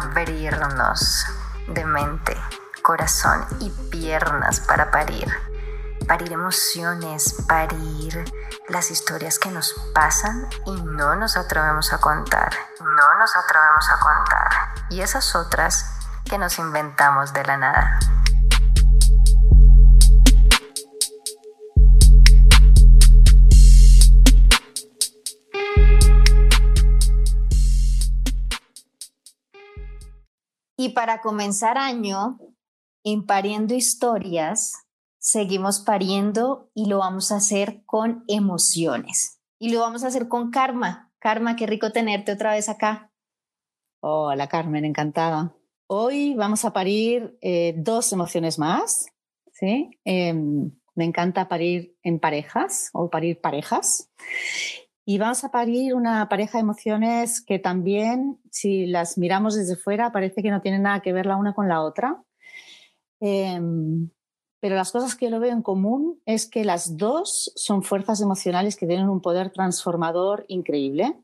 abrirnos de mente, corazón y piernas para parir. Parir emociones, parir las historias que nos pasan y no nos atrevemos a contar. No nos atrevemos a contar. Y esas otras que nos inventamos de la nada. Y para comenzar año, en Pariendo Historias, seguimos pariendo y lo vamos a hacer con emociones. Y lo vamos a hacer con Karma. Karma, qué rico tenerte otra vez acá. Hola Carmen, encantada. Hoy vamos a parir eh, dos emociones más. ¿sí? Em, me encanta parir en parejas o parir parejas. Y vamos a parir una pareja de emociones que también, si las miramos desde fuera, parece que no tienen nada que ver la una con la otra. Em, pero las cosas que yo lo veo en común es que las dos son fuerzas emocionales que tienen un poder transformador increíble,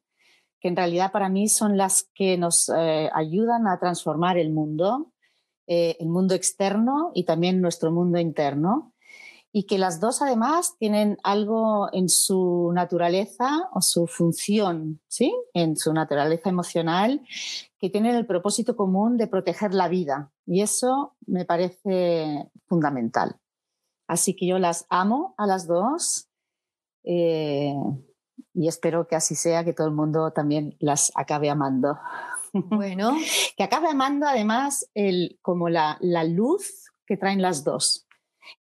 que en realidad para mí son las que nos eh, ayudan a transformar el mundo, eh, el mundo externo y también nuestro mundo interno y que las dos además tienen algo en su naturaleza o su función, ¿sí? en su naturaleza emocional, que tienen el propósito común de proteger la vida. Y eso me parece fundamental. Así que yo las amo a las dos eh, y espero que así sea, que todo el mundo también las acabe amando. Bueno. que acabe amando además el, como la, la luz que traen las dos.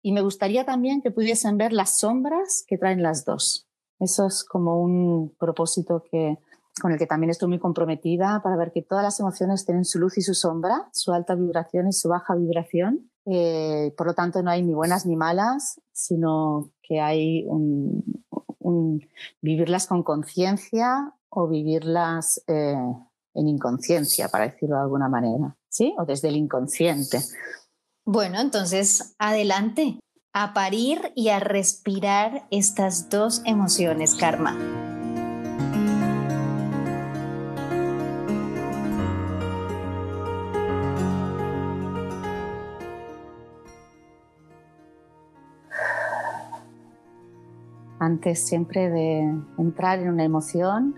Y me gustaría también que pudiesen ver las sombras que traen las dos. Eso es como un propósito que, con el que también estoy muy comprometida para ver que todas las emociones tienen su luz y su sombra, su alta vibración y su baja vibración. Eh, por lo tanto, no hay ni buenas ni malas, sino que hay vivirlas con conciencia o vivirlas eh, en inconsciencia, para decirlo de alguna manera, ¿sí? O desde el inconsciente. Bueno, entonces adelante, a parir y a respirar estas dos emociones, karma. Antes siempre de entrar en una emoción,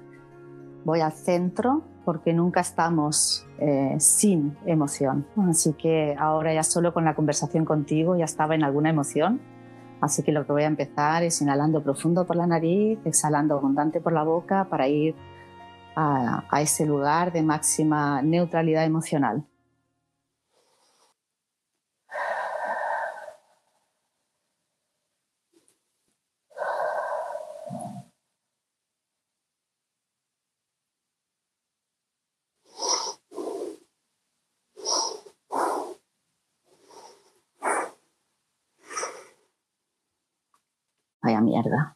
voy al centro porque nunca estamos eh, sin emoción. Así que ahora ya solo con la conversación contigo ya estaba en alguna emoción. Así que lo que voy a empezar es inhalando profundo por la nariz, exhalando abundante por la boca para ir a, a ese lugar de máxima neutralidad emocional. Vaya mierda.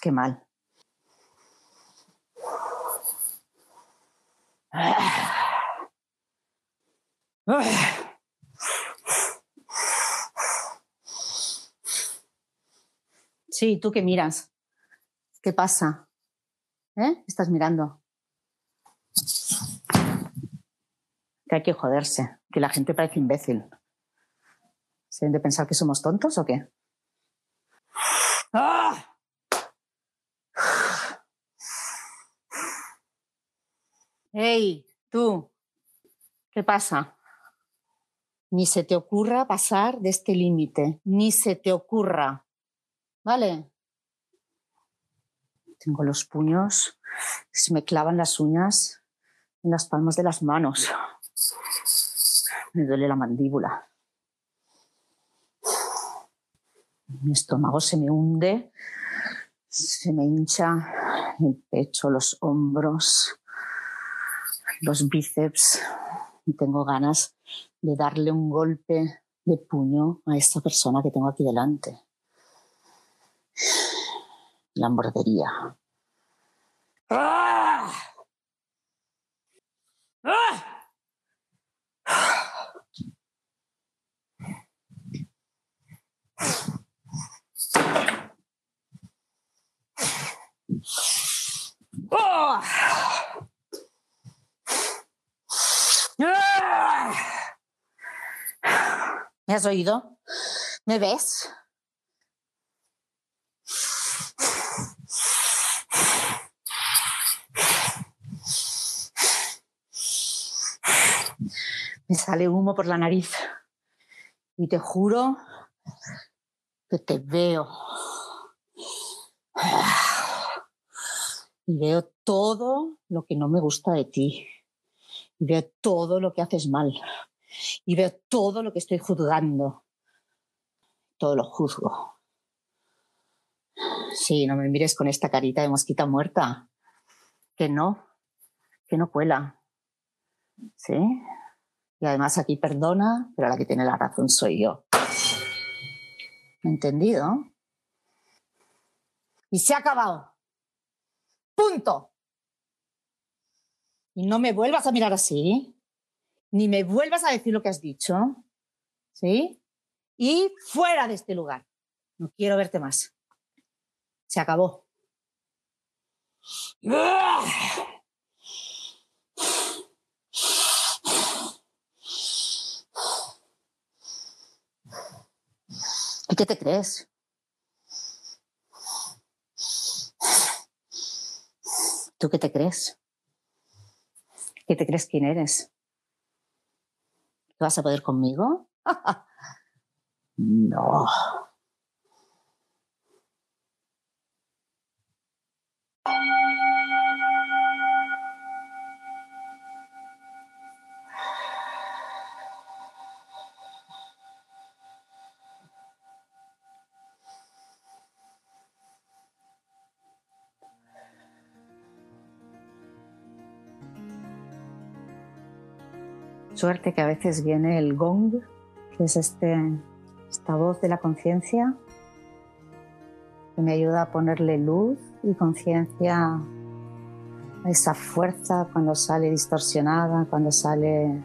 Qué mal. Sí, tú qué miras. ¿Qué pasa? ¿Eh? Estás mirando. Que hay que joderse, que la gente parece imbécil. ¿Se de pensar que somos tontos o qué? ¡Ah! ¡Hey, tú! ¿Qué pasa? Ni se te ocurra pasar de este límite, ni se te ocurra. ¿Vale? Tengo los puños, se me clavan las uñas en las palmas de las manos. Me duele la mandíbula. mi estómago se me hunde, se me hincha el pecho, los hombros, los bíceps y tengo ganas de darle un golpe de puño a esta persona que tengo aquí delante. La mordería. ¡Ah! ¿Me has oído? ¿Me ves? Me sale humo por la nariz y te juro que te veo. Y veo todo lo que no me gusta de ti. Veo todo lo que haces mal. Y veo todo lo que estoy juzgando. Todo lo juzgo. Sí, no me mires con esta carita de mosquita muerta. Que no, que no cuela. ¿Sí? Y además aquí perdona, pero la que tiene la razón soy yo. ¿Entendido? Y se ha acabado. Punto. Y no me vuelvas a mirar así, ni me vuelvas a decir lo que has dicho. ¿Sí? Y fuera de este lugar. No quiero verte más. Se acabó. ¿Y qué te crees? ¿Tú qué te crees? ¿Qué te crees quién eres? ¿Qué vas a poder conmigo? no. Suerte que a veces viene el gong, que es este, esta voz de la conciencia, que me ayuda a ponerle luz y conciencia a esa fuerza cuando sale distorsionada, cuando sale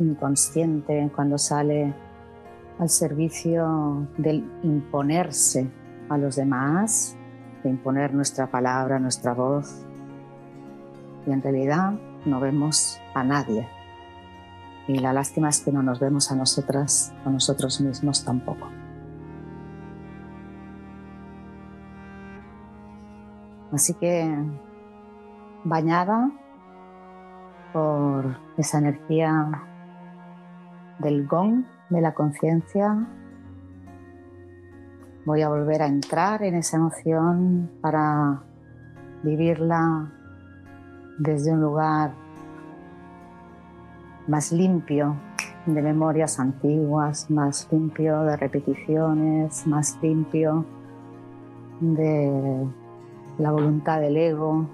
inconsciente, cuando sale al servicio del imponerse a los demás, de imponer nuestra palabra, nuestra voz. Y en realidad no vemos a nadie. Y la lástima es que no nos vemos a nosotras, a nosotros mismos tampoco. Así que bañada por esa energía del gong, de la conciencia, voy a volver a entrar en esa emoción para vivirla desde un lugar más limpio de memorias antiguas, más limpio de repeticiones, más limpio de la voluntad del ego,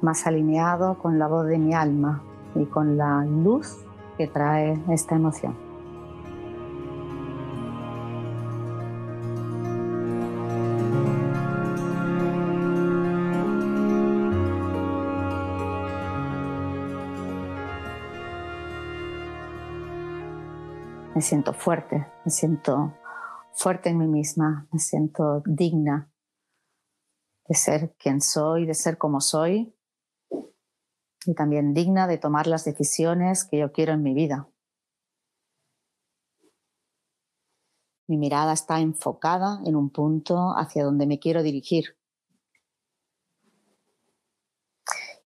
más alineado con la voz de mi alma y con la luz que trae esta emoción. Me siento fuerte, me siento fuerte en mí misma, me siento digna de ser quien soy, de ser como soy y también digna de tomar las decisiones que yo quiero en mi vida. Mi mirada está enfocada en un punto hacia donde me quiero dirigir.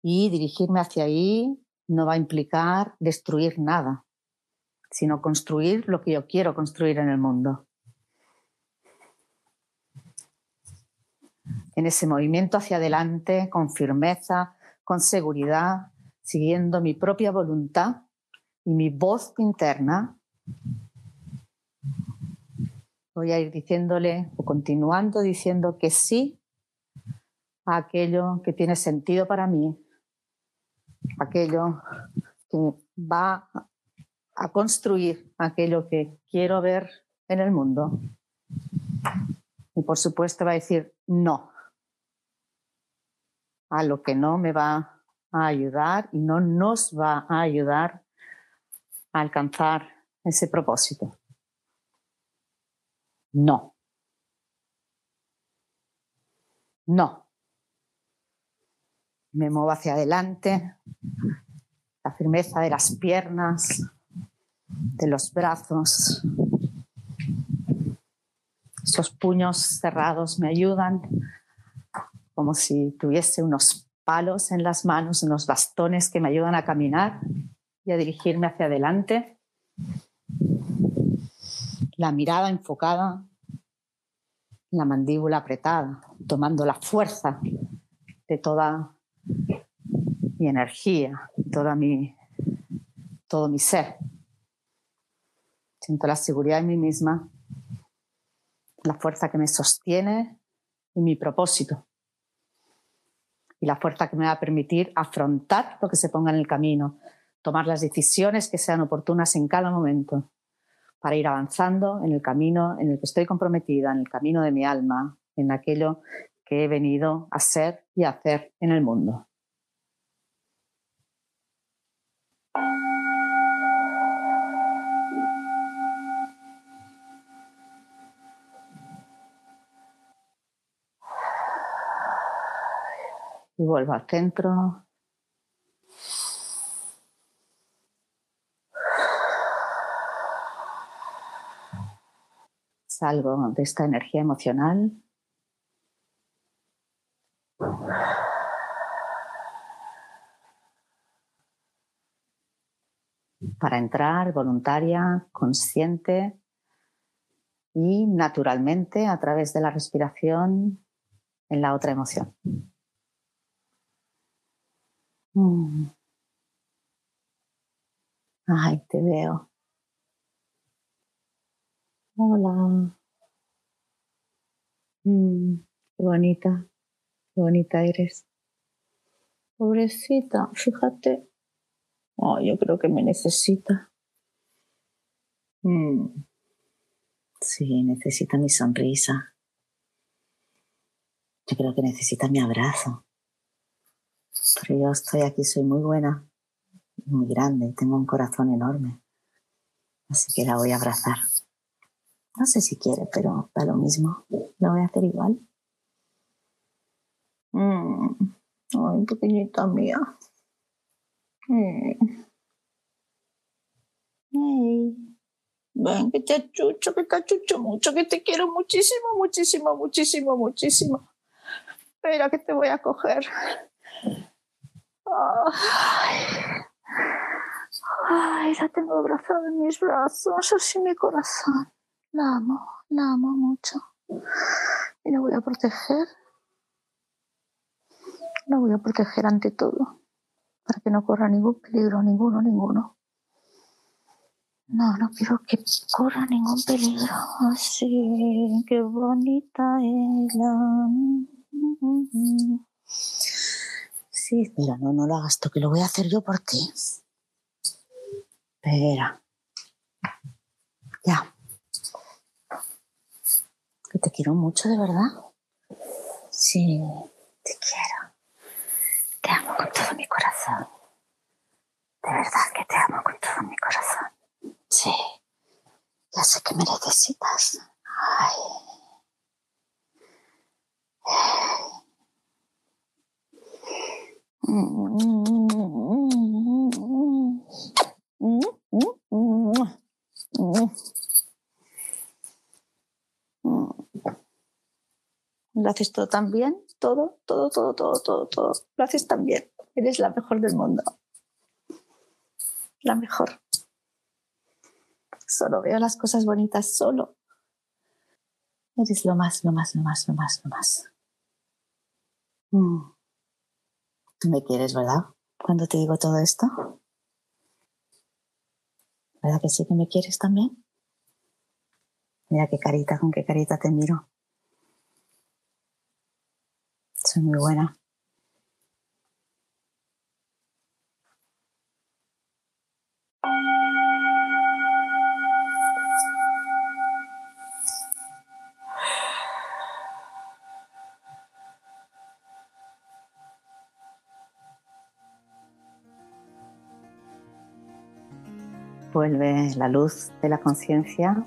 Y dirigirme hacia ahí no va a implicar destruir nada sino construir lo que yo quiero construir en el mundo. En ese movimiento hacia adelante, con firmeza, con seguridad, siguiendo mi propia voluntad y mi voz interna, voy a ir diciéndole o continuando diciendo que sí a aquello que tiene sentido para mí, aquello que va a construir aquello que quiero ver en el mundo. Y por supuesto va a decir no a lo que no me va a ayudar y no nos va a ayudar a alcanzar ese propósito. No. No. Me muevo hacia adelante, firmeza de las piernas, de los brazos. Esos puños cerrados me ayudan como si tuviese unos palos en las manos, unos bastones que me ayudan a caminar y a dirigirme hacia adelante. La mirada enfocada, la mandíbula apretada, tomando la fuerza de toda mi energía, toda mi, todo mi ser. Siento la seguridad en mí misma, la fuerza que me sostiene y mi propósito. Y la fuerza que me va a permitir afrontar lo que se ponga en el camino, tomar las decisiones que sean oportunas en cada momento para ir avanzando en el camino en el que estoy comprometida, en el camino de mi alma, en aquello que he venido a ser y a hacer en el mundo. Y vuelvo al centro. Salgo de esta energía emocional. Para entrar voluntaria, consciente y naturalmente a través de la respiración en la otra emoción. Mm. Ay, te veo. Hola. Mm, qué bonita, qué bonita eres. Pobrecita, fíjate. Oh, yo creo que me necesita. Mm. Sí, necesita mi sonrisa. Yo creo que necesita mi abrazo. Pero yo estoy aquí, soy muy buena, muy grande, tengo un corazón enorme. Así que la voy a abrazar. No sé si quiere, pero da lo mismo. Lo voy a hacer igual. Mm. Ay, pequeñita mía. Mm. Ven, que te achucho, que te achucho mucho, que te quiero muchísimo, muchísimo, muchísimo, muchísimo. Espera que te voy a coger. Ay, ay, la tengo abrazada en mis brazos, así mi corazón. La amo, la amo mucho. Y la voy a proteger. La voy a proteger ante todo, para que no corra ningún peligro, ninguno, ninguno. No, no quiero que corra ningún peligro. Así, qué bonita es la... Sí, espera, no, no lo hagas tú, que lo voy a hacer yo por ti. Espera. Ya. Que te quiero mucho, de verdad. Sí, te quiero. Te amo con todo mi corazón. De verdad que te amo con todo mi corazón. Sí. Ya sé que me necesitas. Ay. Lo haces todo tan bien, todo, todo, todo, todo, todo, todo. Lo haces tan bien. Eres la mejor del mundo. La mejor. Solo veo las cosas bonitas, solo. Eres lo más, lo más, lo más, lo más, lo más. Mm. Me quieres, ¿verdad? Cuando te digo todo esto. ¿Verdad que sí que me quieres también? Mira qué carita, con qué carita te miro. Soy muy buena. Vuelve la luz de la conciencia.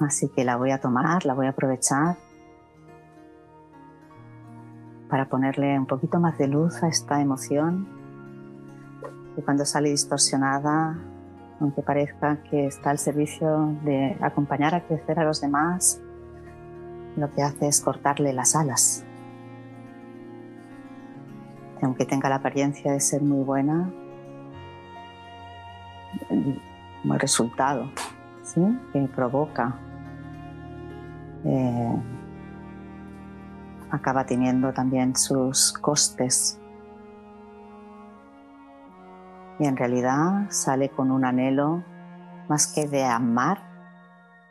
Así que la voy a tomar, la voy a aprovechar para ponerle un poquito más de luz a esta emoción y cuando sale distorsionada, aunque parezca que está al servicio de acompañar a crecer a los demás, lo que hace es cortarle las alas. Aunque tenga la apariencia de ser muy buena, como el resultado que provoca eh, acaba teniendo también sus costes y en realidad sale con un anhelo más que de amar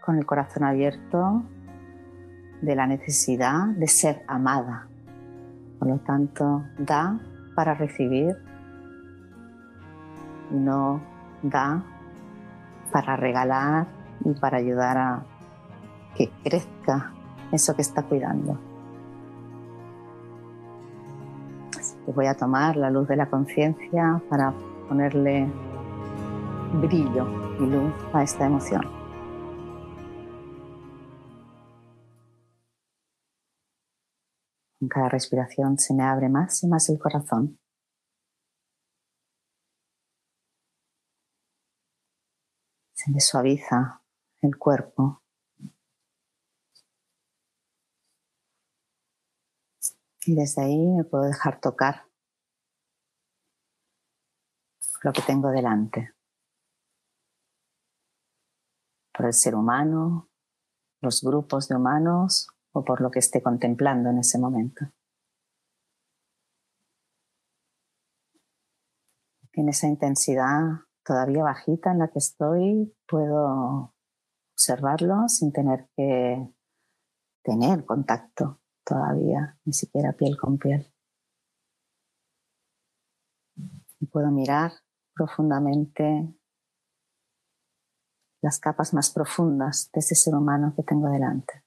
con el corazón abierto de la necesidad de ser amada. Por lo tanto, da para recibir, no da para regalar y para ayudar a que crezca eso que está cuidando. voy a tomar la luz de la conciencia para ponerle brillo y luz a esta emoción. En cada respiración se me abre más y más el corazón. Se me suaviza el cuerpo. Y desde ahí me puedo dejar tocar lo que tengo delante. Por el ser humano, los grupos de humanos o por lo que esté contemplando en ese momento. En esa intensidad todavía bajita en la que estoy, puedo observarlo sin tener que tener contacto todavía, ni siquiera piel con piel. Puedo mirar profundamente las capas más profundas de ese ser humano que tengo delante.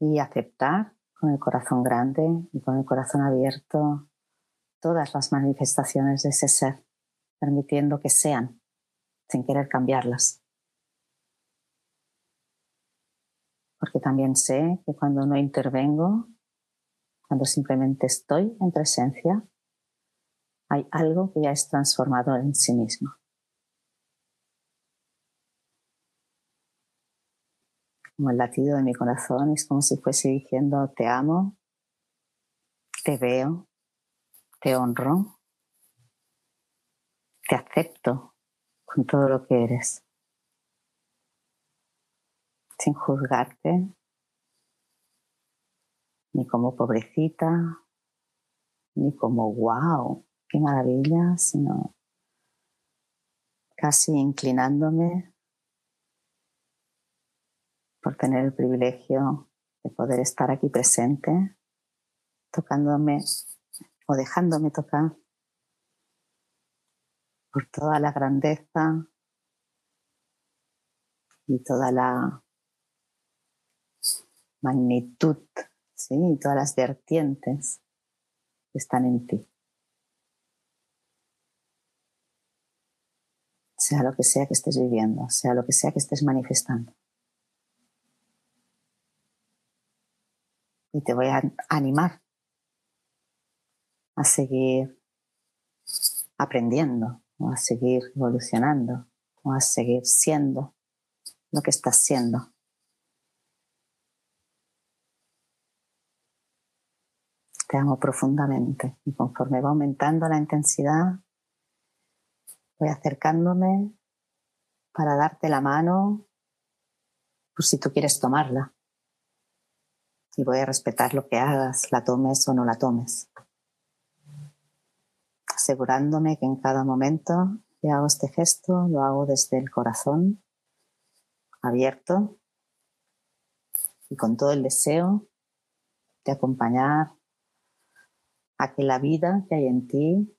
Y aceptar con el corazón grande y con el corazón abierto todas las manifestaciones de ese ser, permitiendo que sean, sin querer cambiarlas. Porque también sé que cuando no intervengo, cuando simplemente estoy en presencia, hay algo que ya es transformador en sí mismo. Como el latido de mi corazón es como si fuese diciendo te amo, te veo, te honro, te acepto con todo lo que eres, sin juzgarte, ni como pobrecita, ni como wow, qué maravilla, sino casi inclinándome por tener el privilegio de poder estar aquí presente, tocándome o dejándome tocar por toda la grandeza y toda la magnitud, ¿sí? y todas las vertientes que están en ti. sea lo que sea que estés viviendo, sea lo que sea que estés manifestando. Y te voy a animar a seguir aprendiendo, o a seguir evolucionando, o a seguir siendo lo que estás siendo. Te amo profundamente y conforme va aumentando la intensidad, Voy acercándome para darte la mano por si tú quieres tomarla. Y voy a respetar lo que hagas, la tomes o no la tomes. Asegurándome que en cada momento que hago este gesto lo hago desde el corazón abierto y con todo el deseo de acompañar a que la vida que hay en ti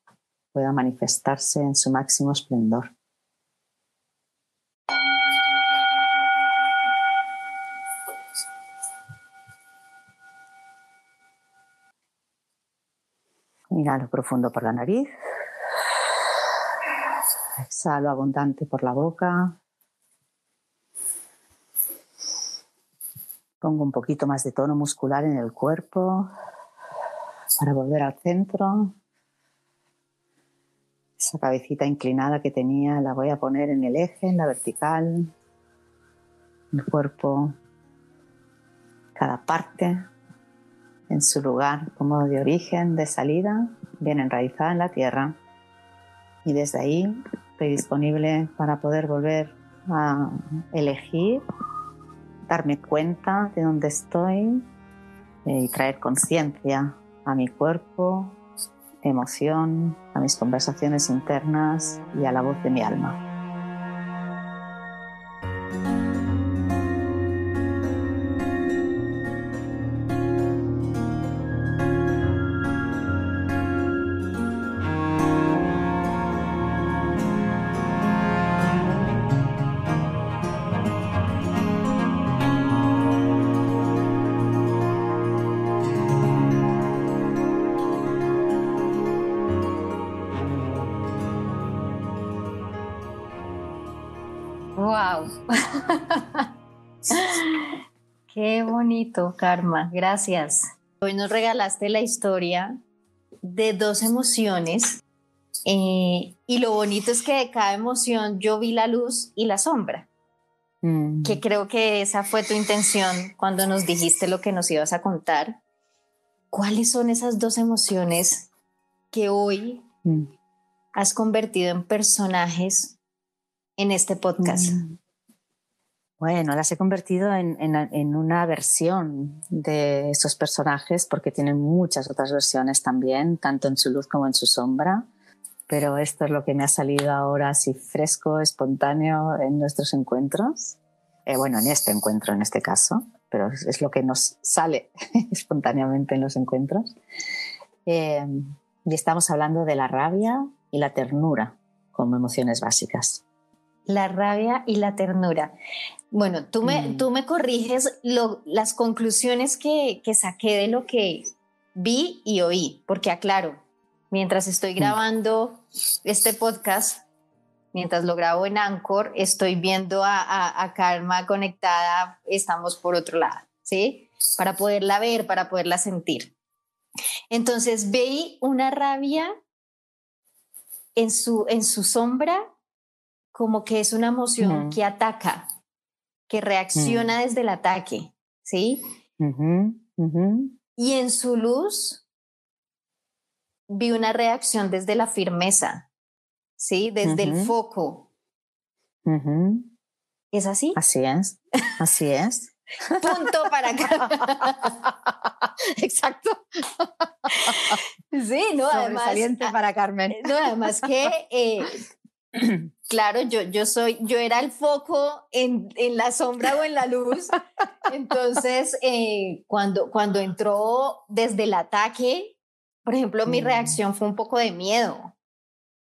pueda manifestarse en su máximo esplendor. Inhalo profundo por la nariz. Exhalo abundante por la boca. Pongo un poquito más de tono muscular en el cuerpo para volver al centro esa cabecita inclinada que tenía la voy a poner en el eje, en la vertical, el cuerpo, cada parte en su lugar como de origen, de salida, bien enraizada en la tierra. Y desde ahí estoy disponible para poder volver a elegir, darme cuenta de dónde estoy eh, y traer conciencia a mi cuerpo, emoción, a mis conversaciones internas y a la voz de mi alma. Karma. Gracias. Hoy nos regalaste la historia de dos emociones eh, y lo bonito es que de cada emoción yo vi la luz y la sombra. Mm. Que creo que esa fue tu intención cuando nos dijiste lo que nos ibas a contar. ¿Cuáles son esas dos emociones que hoy mm. has convertido en personajes en este podcast? Mm. Bueno, las he convertido en, una versión de esos personajes porque tienen muchas otras versiones también, tanto en su luz como en su sombra. Pero esto es lo que me ha salido ahora así fresco, espontáneo en nuestros encuentros. Eh, bueno, en este encuentro en este caso, pero es lo que nos sale espontáneamente en los encuentros. Eh, y estamos hablando de la rabia y la ternura como emociones básicas la rabia y la ternura. Bueno, tú me, mm. tú me corriges las conclusiones que, saqué de lo que vi y oí, porque aclaro, mientras estoy mm. grabando este podcast, mientras lo grabo en Anchor, estoy viendo a, a, Karma conectada, estamos por otro lado, ¿sí? Para poderla ver, para poderla sentir. Entonces veí una rabia en su, en su sombra como que es una emoción que ataca, que reacciona mm. desde el ataque, ¿sí? Y en su luz vi una reacción desde la firmeza, ¿sí? Desde el foco. ¿Es así? Así es, así es. Punto para acá. Exacto. Sí, no, además. para Carmen. No, además que eh, Claro, yo, yo soy, yo era el foco en, en la sombra o en la luz. Entonces, eh, cuando, cuando entró desde el ataque, por ejemplo, mi mm. reacción fue un poco de miedo.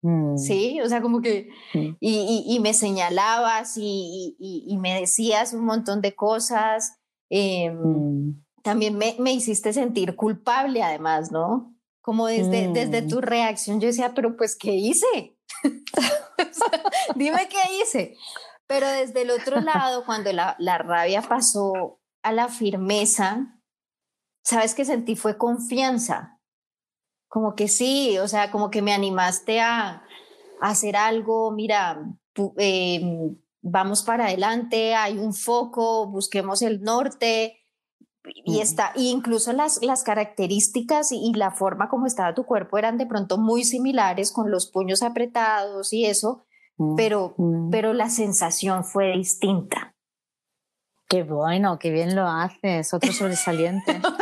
Mm. Sí, o sea, como que, y, y, y, me señalabas y, y, me decías un montón de cosas. Em, mm. También me, me, hiciste sentir culpable, además, ¿no? Como desde, desde tu reacción, yo decía, pero pues, ¿qué hice? Dime qué hice. Pero desde el otro lado, cuando la, la rabia pasó a la firmeza, ¿sabes qué sentí? Fue confianza. Como que sí, o sea, como que me animaste a, hacer algo, mira, em, vamos para adelante, hay un foco, busquemos el norte, y está, incluso las, las características y, la forma como estaba tu cuerpo eran de pronto muy similares con los puños apretados y eso, mm, pero, mm. pero la sensación fue distinta. Qué bueno, qué bien lo haces, otro sobresaliente.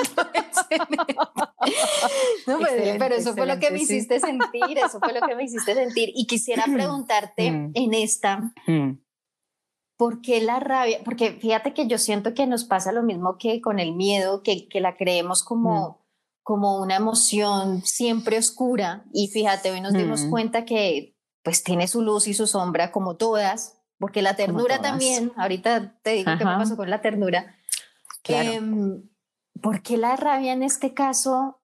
no, pero, pero, eso fue lo que me hiciste sentir, eso fue lo que me hiciste sentir. Y quisiera preguntarte mm. en esta, ¿Por qué la rabia? Porque fíjate que yo siento que nos pasa lo mismo que con el miedo, que, que la creemos como, mm. como una emoción siempre oscura. Y fíjate, hoy nos dimos mm. cuenta que pues tiene su luz y su sombra como todas, porque la ternura también, ahorita te digo qué me pasó con la ternura. Claro. Em, ¿Por qué la rabia en este caso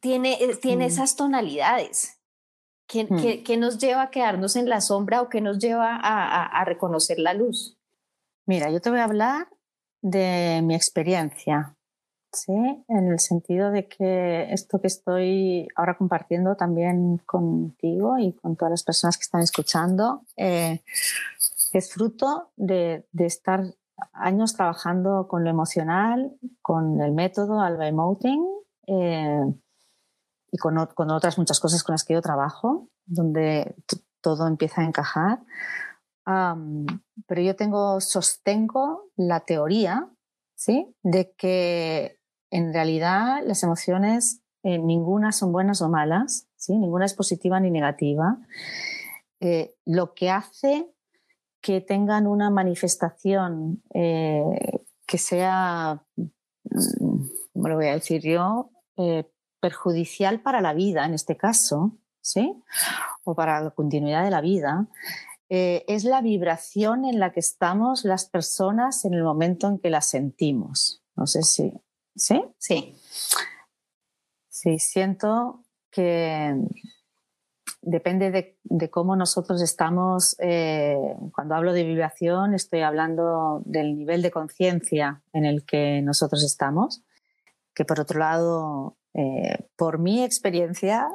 tiene, eh, tiene mm. esas tonalidades? Hmm. ¿Qué, nos lleva a quedarnos en la sombra o qué nos lleva a, reconocer la luz? Mira, yo te voy a hablar de mi experiencia ¿sí? En el sentido de que esto que estoy ahora compartiendo también contigo y con todas las personas que están escuchando eh, es fruto de, estar años trabajando con lo emocional, con el método Alba Emoting eh, y con, otras muchas cosas con las que yo trabajo, donde todo empieza a encajar. pero yo tengo, sostengo la teoría ¿sí? de que en realidad las emociones eh, ninguna son buenas o malas, ¿sí? ninguna es positiva ni negativa. Eh, lo que hace que tengan una manifestación eh, que sea, mm, ¿cómo lo voy a decir yo? Perjudicial para la vida en este caso, ¿sí? o para la continuidad de la vida, es la vibración en la que estamos las personas en el momento en que la sentimos. No sé si ¿Sí? Sí. Sí, siento que depende de, cómo nosotros estamos, eh, cuando hablo de vibración estoy hablando del nivel de conciencia en el que nosotros estamos, que por otro lado, eh, por mi experiencia,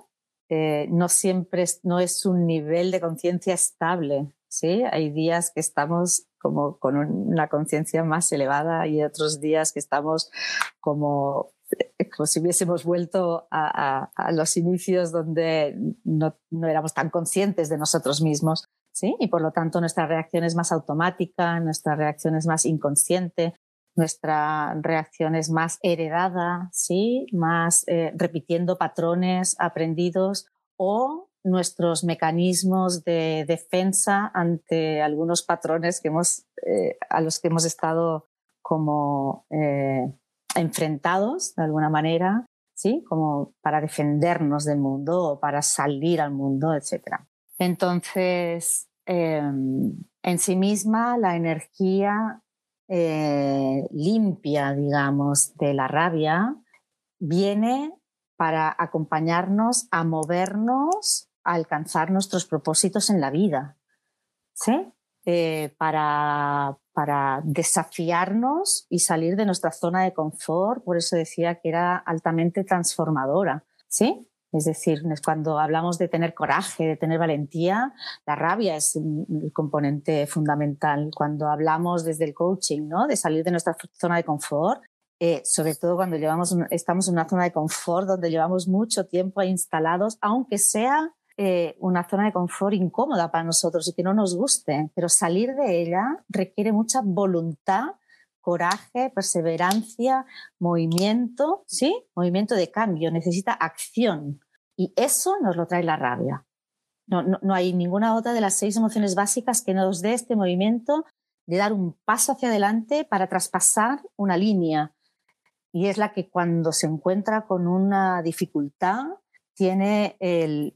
eh, no siempre es, no es un nivel de conciencia estable. ¿sí? Hay días que estamos como con una conciencia más elevada y otros días que estamos como, eh, como si hubiésemos vuelto a, los inicios donde no, éramos tan conscientes de nosotros mismos. ¿sí? Y por lo tanto nuestra reacción es más automática, nuestra reacción es más inconsciente, nuestra reacción es más heredada, ¿sí? más eh, repitiendo patrones aprendidos o nuestros mecanismos de defensa ante algunos patrones que hemos, eh, a los que hemos estado como eh, enfrentados de alguna manera, ¿sí? como para defendernos del mundo o para salir al mundo, etc. Entonces, em, en sí misma, la energía eh, limpia, digamos, de la rabia viene para acompañarnos a movernos alcanzar nuestros propósitos en la vida, ¿sí? Eh, para, para desafiarnos y salir de nuestra zona de confort. Por eso decía que era altamente transformadora, ¿sí? Es decir, cuando hablamos de tener coraje, de tener valentía, la rabia es el componente fundamental. Cuando hablamos desde el coaching, ¿no? De salir de nuestra zona de confort, eh, sobre todo cuando llevamos, estamos en una zona de confort donde llevamos mucho tiempo instalados, aunque sea eh, una zona de confort incómoda para nosotros y que no nos guste, pero salir de ella requiere mucha voluntad, coraje, perseverancia, movimiento, ¿sí? Movimiento de cambio, necesita acción. Y eso nos lo trae la rabia. No, no, hay ninguna otra de las seis emociones básicas que nos dé este movimiento de dar un paso hacia adelante para traspasar una línea. Y es la que cuando se encuentra con una dificultad, tiene el,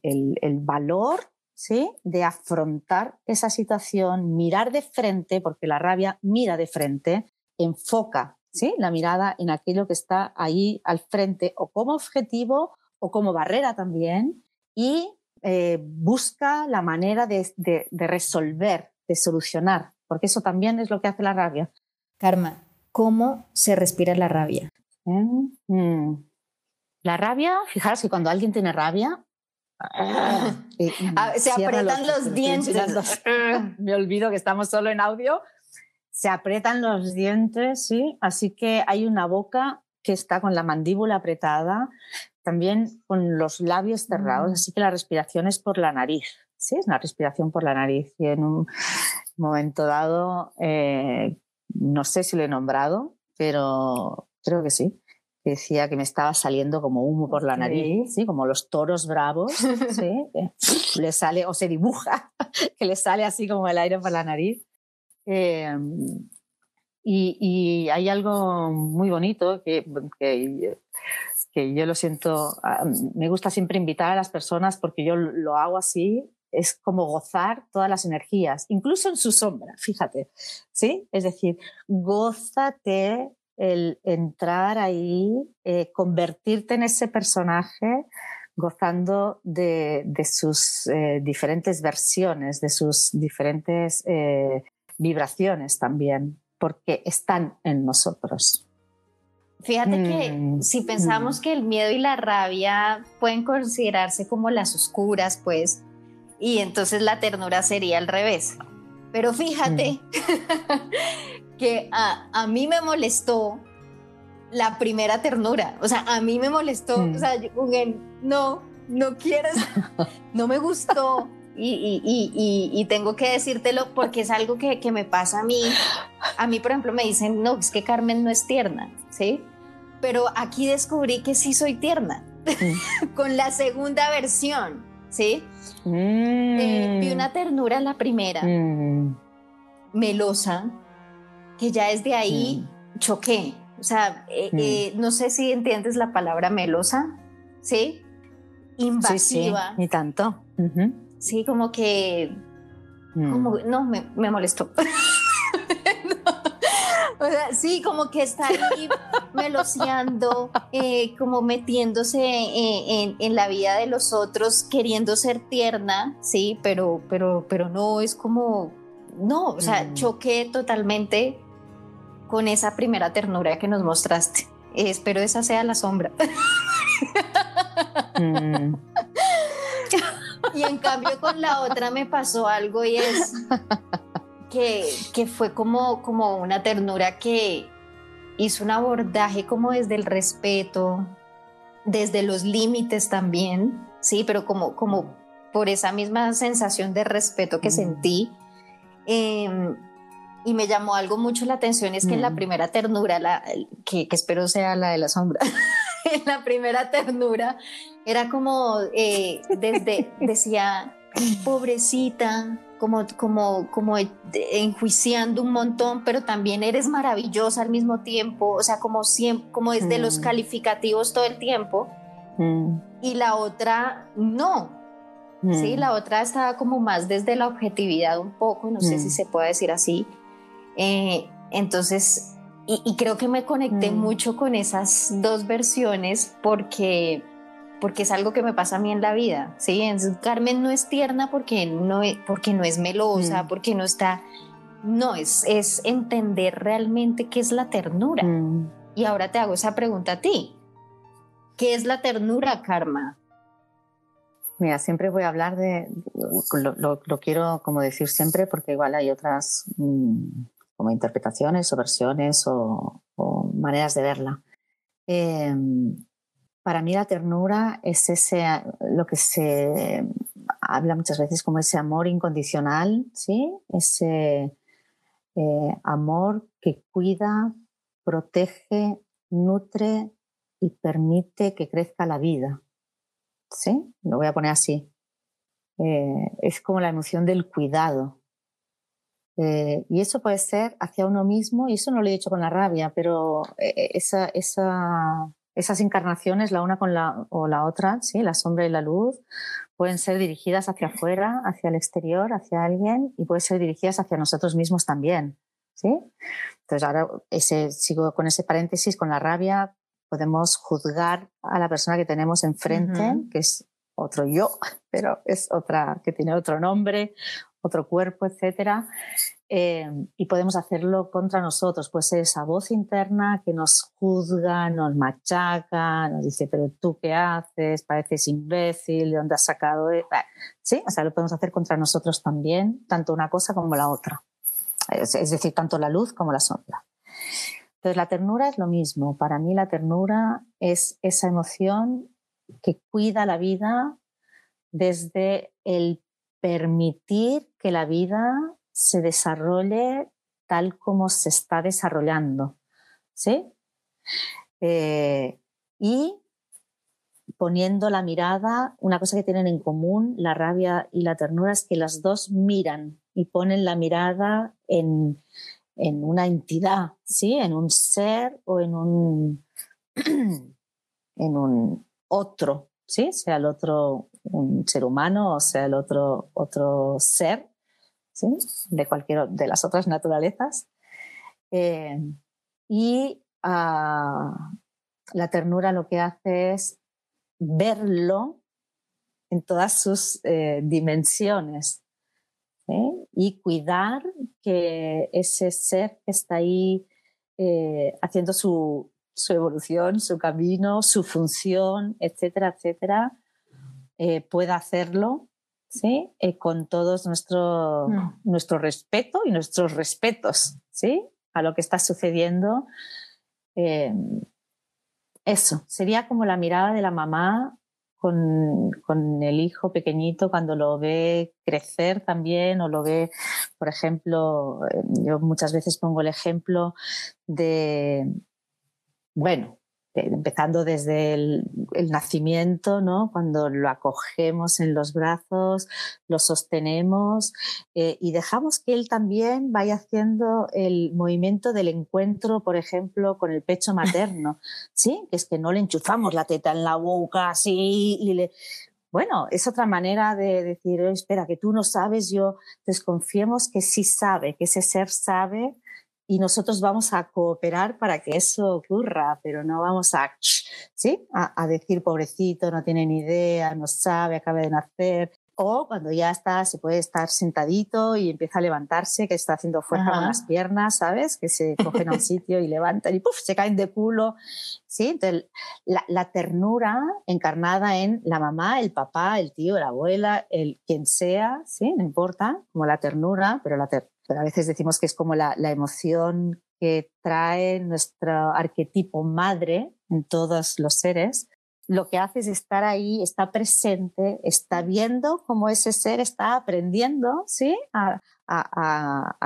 valor ¿sí? de afrontar esa situación, mirar de frente, porque la rabia mira de frente, enfoca ¿sí? la mirada en aquello que está ahí al frente o como objetivo o como barrera también y eh, busca la manera de, resolver, de solucionar, porque eso también es lo que hace la rabia. Karma, ¿cómo se respira la rabia? Mm, mm. La rabia, fijaros que cuando alguien tiene rabia, eh, ah, se apretan los, dientes. Me olvido que estamos solo en audio. Se aprietan los dientes, sí. Así que hay una boca que está con la mandíbula apretada, también con los labios cerrados. Mm. Así que la respiración es por la nariz. Sí, es una respiración por la nariz. Y en un momento dado, eh, no sé si lo he nombrado, pero creo que sí decía que me estaba saliendo como humo por la nariz, ¿sí? como los toros bravos, ¿sí? le sale, o se dibuja, que le sale así como el aire por la nariz. Em, y, hay algo muy bonito que, que, yo lo siento, ah, me gusta siempre invitar a las personas porque yo lo hago así, es como gozar todas las energías, incluso en su sombra, fíjate, ¿sí? Es decir, gózate el entrar ahí, eh, convertirte en ese personaje gozando de, sus eh, diferentes versiones, de sus diferentes eh, vibraciones también, porque están en nosotros. Fíjate que mm, si pensamos mm. que el miedo y la rabia pueden considerarse como las oscuras, pues, y entonces la ternura sería al revés. Pero fíjate mm. que a, mí me molestó la primera ternura, o sea, a mí me molestó, o sea, no, no quieres, no me gustó, y, tengo que decírtelo porque es algo que, que, me pasa a mí. A mí, por ejemplo, me dicen, no, es que Carmen no es tierna, ¿sí? Pero aquí descubrí que sí soy tierna, mm. con la segunda versión, ¿sí? Eh, vi una ternura en la primera, mm. melosa, que ya es de ahí mm. choqué. O sea, eh, eh, no sé si entiendes la palabra melosa, ¿sí? Invasiva. ni tanto. Sí, como que... Como, no, me, me molestó. O sea, sí, como que está ahí meloseando, eh, como metiéndose eh, en, la vida de los otros, queriendo ser tierna, sí, pero, pero, pero no, es como, no, o sea, mm. choqué totalmente con esa primera ternura que nos mostraste. espero esa sea la sombra. Mm. Y en cambio con la otra me pasó algo y es que, fue como, como una ternura que hizo un abordaje como desde el respeto, desde los límites también, sí, pero como, como por esa misma sensación de respeto que mm. sentí. Em, y me llamó algo mucho la atención, es que en la mm. primera ternura, la, que, espero sea la de la sombra, en la primera ternura era como, eh, desde, decía, pobrecita, como, como, como enjuiciando un montón, pero también eres maravillosa al mismo tiempo, o sea, como, siempre, como desde los mm. calificativos todo el tiempo. Mm. Y la otra, no. Sí, mm. la otra estaba como más desde la objetividad un poco, no sé si se puede decir así. Eh, entonces, y, y, creo que me conecté mucho con esas dos versiones porque porque es algo que me pasa a mí en la vida, ¿sí? Carmen no es tierna porque no es, porque no es melosa, mm. porque no está... No, es, es entender realmente qué es la ternura. Mm. Y ahora te hago esa pregunta a ti. ¿Qué es la ternura, Karma? Mira, siempre voy a hablar de, lo, quiero como decir siempre porque igual hay otras mm, como interpretaciones o versiones o, maneras de verla. Eh, para mí la ternura es ese, lo que se habla muchas veces como ese amor incondicional, ¿sí? Ese eh, amor que cuida, protege, nutre y permite que crezca la vida, ¿sí? Lo voy a poner así. Eh, es como la emoción del cuidado. Eh, y eso puede ser hacia uno mismo, y eso no lo he dicho con la rabia, pero esa, esa esas encarnaciones, la una con la, o la otra, ¿sí? la sombra y la luz, pueden ser dirigidas hacia afuera, hacia el exterior, hacia alguien, y pueden ser dirigidas hacia nosotros mismos también. ¿sí? Entonces, ahora ese, sigo con ese paréntesis, con la rabia, podemos juzgar a la persona que tenemos enfrente, que es otro yo, pero es otra, que tiene otro nombre, otro cuerpo, etcétera. Eh, y podemos hacerlo contra nosotros, pues esa voz interna que nos juzga, nos machaca, nos dice, pero tú qué haces, pareces imbécil, ¿de dónde has sacado? E-?". Sí, o sea, lo podemos hacer contra nosotros también, tanto una cosa como la otra. Es, es decir, tanto la luz como la sombra. Entonces, la ternura es lo mismo. Para mí la ternura es esa emoción que cuida la vida desde el permitir que la vida se desarrolle tal como se está desarrollando. ¿sí? Eh, y poniendo la mirada, una cosa que tienen en común la rabia y la ternura es que las dos miran y ponen la mirada en, una entidad, ¿sí? en un ser o en un, en un otro, ¿sí? sea el otro un ser humano o sea el otro, otro ser de cualquier de las otras naturalezas. Eh, y ah, la ternura lo que hace es verlo en todas sus eh, dimensiones y cuidar que ese ser que está ahí eh, haciendo su, su evolución, su camino, su función, etcétera, etcétera, pueda hacerlo ¿sí? Eh, con todos nuestro, mm. nuestro respeto y nuestros respetos ¿sí? a lo que está sucediendo. Eh, eso, sería como la mirada de la mamá con, con, el hijo pequeñito cuando lo ve crecer también o lo ve, por ejemplo, yo muchas veces pongo el ejemplo de, bueno, empezando desde el, nacimiento, ¿no? cuando lo acogemos en los brazos, lo sostenemos eh, y dejamos que él también vaya haciendo el movimiento del encuentro, por ejemplo, con el pecho materno, ¿sí? es que no le enchufamos la teta en la boca así y le... Bueno, es otra manera de decir, espera, que tú no sabes, yo desconfiemos que sí sabe, que ese ser sabe y nosotros vamos a cooperar para que eso ocurra, pero no vamos a, ¿sí? a, decir, pobrecito, no tiene ni idea, no sabe, acaba de nacer. O cuando ya está, se puede estar sentadito y empieza a levantarse, que está haciendo fuerza con las piernas, ¿sabes? Que se cogen a un sitio y levantan y ¡puf! se caen de culo. ¿Sí? Entonces, la, la, ternura encarnada en la mamá, el papá, el tío, la abuela, el quien sea, ¿sí? No importa, como la ternura, pero la, ter pero a veces decimos que es como la, emoción que trae nuestro arquetipo madre en todos los seres, lo que hace es estar ahí, está presente, está viendo cómo ese ser está aprendiendo, ¿sí? A,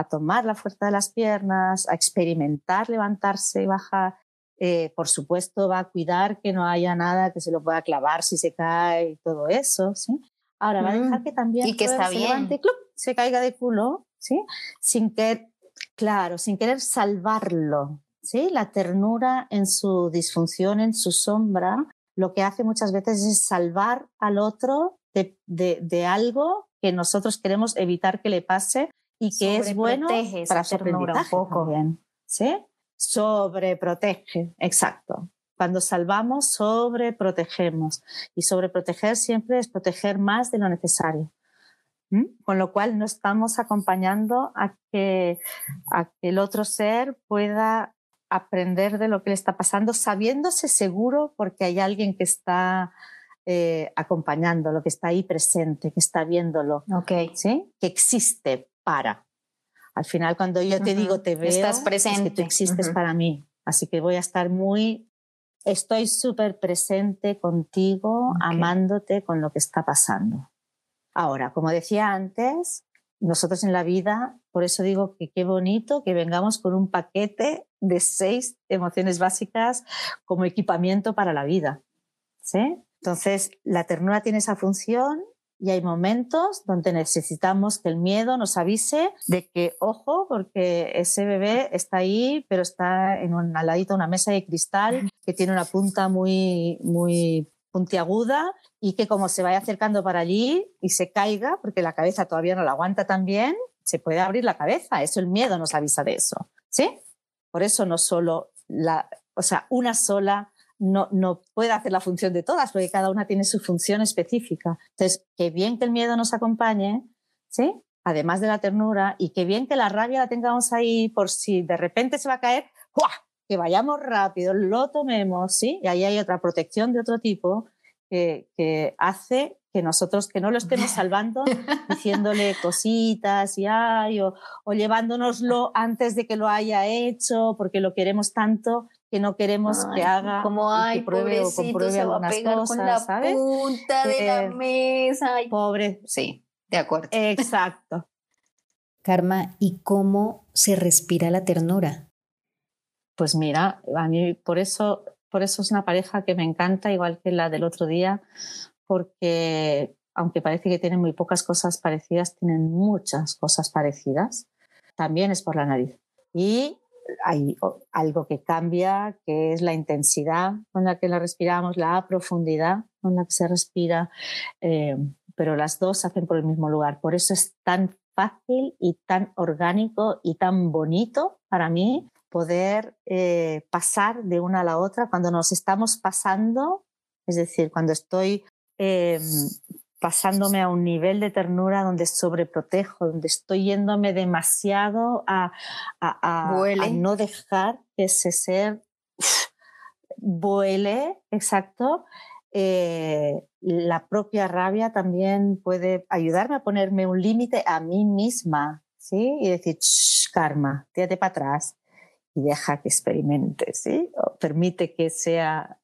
tomar la fuerza de las piernas, a experimentar levantarse y bajar. Eh, por supuesto, va a cuidar que no haya nada que se lo pueda clavar si se cae y todo eso, ¿sí? Ahora va a dejar mm. que también y que está bien. se caiga de culo ¿sí? Sin que, claro, sin querer salvarlo, ¿sí? La ternura en su disfunción, en su sombra, lo que hace muchas veces es salvar al otro de, algo que nosotros queremos evitar que le pase y que es bueno para ternura un poco. Bien, ¿sí? Sobreprotege, exacto. Cuando salvamos, sobreprotegemos. Y sobreproteger siempre es proteger más de lo necesario. Con lo cual no estamos acompañando a que, el otro ser pueda aprender de lo que le está pasando, sabiéndose seguro porque hay alguien que está eh, acompañándolo, que está ahí presente, que está viéndolo, okay. ¿sí? que existe para. Al final, cuando yo te digo te veo, Estás presente. es que tú existes para mí. Así que voy a estar muy, estoy súper presente contigo, amándote con lo que está pasando. Ahora, como decía antes, nosotros en la vida, por eso digo que qué bonito que vengamos con un paquete de seis emociones básicas como equipamiento para la vida. ¿sí? Entonces, la ternura tiene esa función y hay momentos donde necesitamos que el miedo nos avise de que, ojo, porque ese bebé está ahí, pero está en un, al de una mesa de cristal que tiene una punta muy, muy puntiaguda y que como se vaya acercando para allí y se caiga, porque la cabeza todavía no la aguanta tan bien, se puede abrir la cabeza. Eso el miedo nos avisa de eso. ¿Sí? Por eso no solo la, o sea, una sola no, no puede hacer la función de todas, porque cada una tiene su función específica. Entonces, qué bien que el miedo nos acompañe, ¿sí? Además de la ternura, y qué bien que la rabia la tengamos ahí por si de repente se va a caer, ¡juah! Que vayamos rápido, lo tomemos, ¿sí? Y ahí hay otra protección de otro tipo que, que hace que nosotros que no lo estemos salvando diciéndole cositas y ay, o, o, llevándonoslo antes de que lo haya hecho porque lo queremos tanto que no queremos que haga como ay, que pruebe o compruebe algunas cosas, con la ¿sabes? punta de la eh, mesa. Pobre, sí, de acuerdo. Exacto. Karma, ¿y cómo se respira la ternura? Pues mira, a mí por eso, por eso es una pareja que me encanta, igual que la del otro día, porque aunque parece que tienen muy pocas cosas parecidas, tienen muchas cosas parecidas. También es por la nariz. Y hay algo que cambia, que es la intensidad con la que la respiramos, la profundidad con la que se respira, eh, pero las dos se hacen por el mismo lugar. Por eso es tan fácil y tan orgánico y tan bonito para mí poder eh, pasar de una a la otra cuando nos estamos pasando, es decir, cuando estoy em, pasándome a un nivel de ternura donde sobreprotejo, donde estoy yéndome demasiado a, a, no dejar que ese ser vuele, exacto, eh, la propia rabia también puede ayudarme a ponerme un límite a mí misma, ¿sí? Y decir, karma, tírate para atrás y deja que experimente, ¿sí? O permite que sea,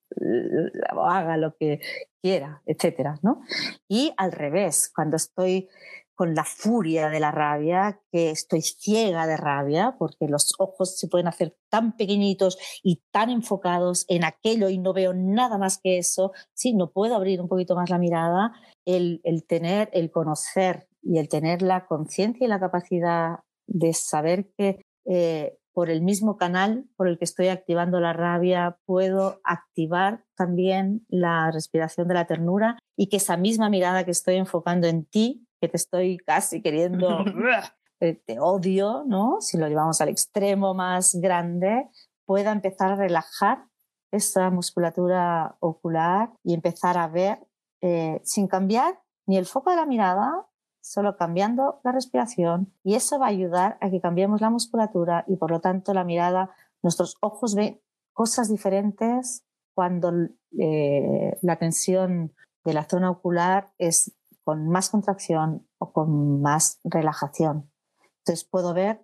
haga lo que quiera, etcétera, ¿no? Y al revés, cuando estoy con la furia de la rabia, que estoy ciega de rabia, porque los ojos se pueden hacer tan pequeñitos y tan enfocados en aquello y no veo nada más que eso, sí, no puedo abrir un poquito más la mirada, el, tener, el conocer y el tener la conciencia y la capacidad de saber que eh, por el mismo canal por el que estoy activando la rabia, puedo activar también la respiración de la ternura y que esa misma mirada que estoy enfocando en ti que te estoy casi queriendo, eh, te odio, ¿no? Si lo llevamos al extremo más grande, pueda empezar a relajar esa musculatura ocular y empezar a ver eh, sin cambiar ni el foco de la mirada, solo cambiando la respiración. Y eso va a ayudar a que cambiemos la musculatura y por lo tanto la mirada, nuestros ojos ven cosas diferentes cuando eh, la tensión de la zona ocular es con más contracción o con más relajación. Entonces puedo ver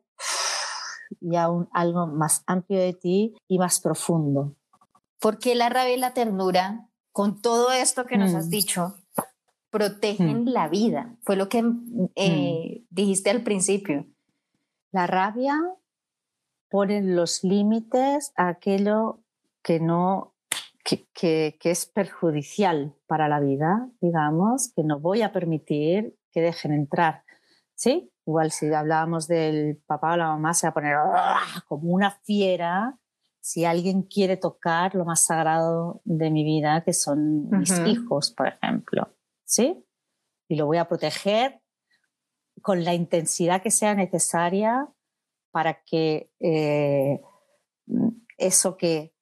ya un, algo más amplio de ti y más profundo. ¿Por qué la rabia y la ternura, con todo esto que nos has mm. dicho, protegen mm. la vida? Fue lo que eh, mm. dijiste al principio. La rabia pone los límites a aquello que no que, es perjudicial para la vida, digamos, que no voy a permitir que dejen entrar. ¿Sí? Igual si hablábamos del papá o la mamá, se va a poner ¡ah! como una fiera si alguien quiere tocar lo más sagrado de mi vida, que son mis hijos, por ejemplo. ¿Sí? Y lo voy a proteger con la intensidad que sea necesaria para que eh, eso que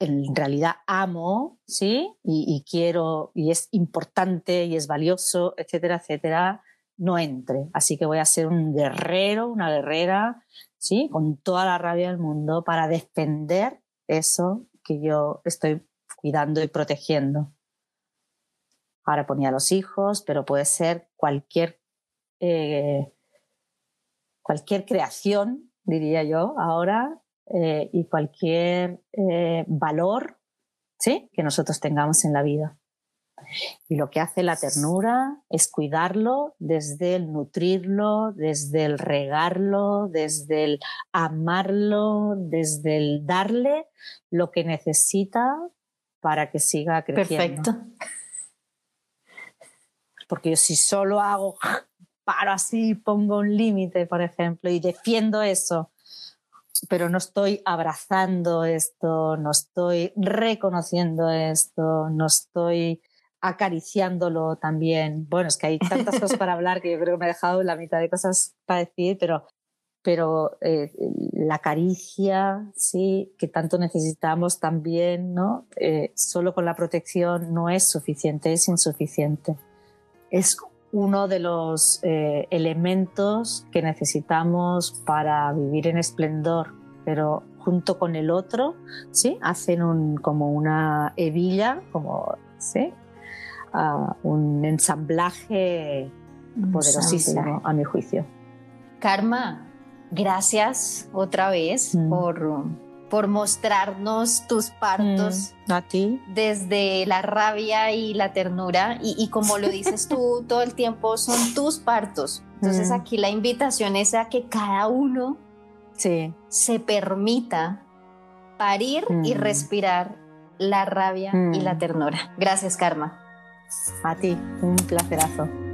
en realidad amo, ¿sí? Y, quiero, y es importante y es valioso, etcétera, etcétera, no entre. Así que voy a ser un guerrero, una guerrera, ¿sí? Con toda la rabia del mundo para defender eso que yo estoy cuidando y protegiendo. Ahora ponía los hijos, pero puede ser cualquier, eh, cualquier creación, diría yo, ahora, eh, y cualquier eh, valor ¿sí? que nosotros tengamos en la vida. Y lo que hace la ternura es cuidarlo desde el nutrirlo, desde el regarlo, desde el amarlo, desde el darle lo que necesita para que siga creciendo. Perfecto. Porque yo si solo hago, paro así, pongo un límite, por ejemplo, y defiendo eso, pero no estoy abrazando esto, no estoy reconociendo esto, no estoy acariciándolo también. Bueno, es que hay tantas cosas para hablar que yo creo que me he dejado la mitad de cosas para decir, pero, pero eh, la caricia, sí, que tanto necesitamos también, ¿no? Eh, solo con la protección no es suficiente, es insuficiente. Es uno de los eh, elementos que necesitamos para vivir en esplendor, pero junto con el otro, ¿sí? Hacen un, como una hebilla, como, ¿sí? Ah, un ensamblaje poderosísimo, a mi juicio. Karma, gracias otra vez mm. por por mostrarnos tus partos. Mm, a ti. Desde la rabia y la ternura. Y, como lo dices tú todo el tiempo, son tus partos. Entonces mm. aquí la invitación es a que cada uno se permita parir y mm. respirar la rabia y la ternura. Gracias, Karma. A ti, un placerazo.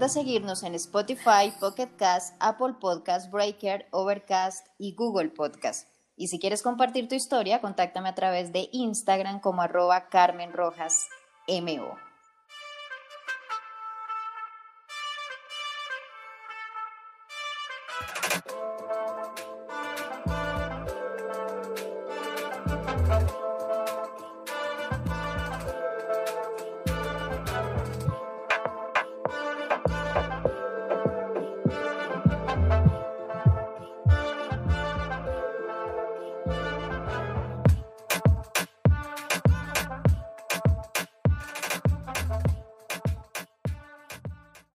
Recuerda seguirnos en Spotify, Pocket Cast, Apple Podcast, Breaker, Overcast y Google Podcast. Y si quieres compartir tu historia, contáctame a través de Instagram como arroba Carmen Rojas MO.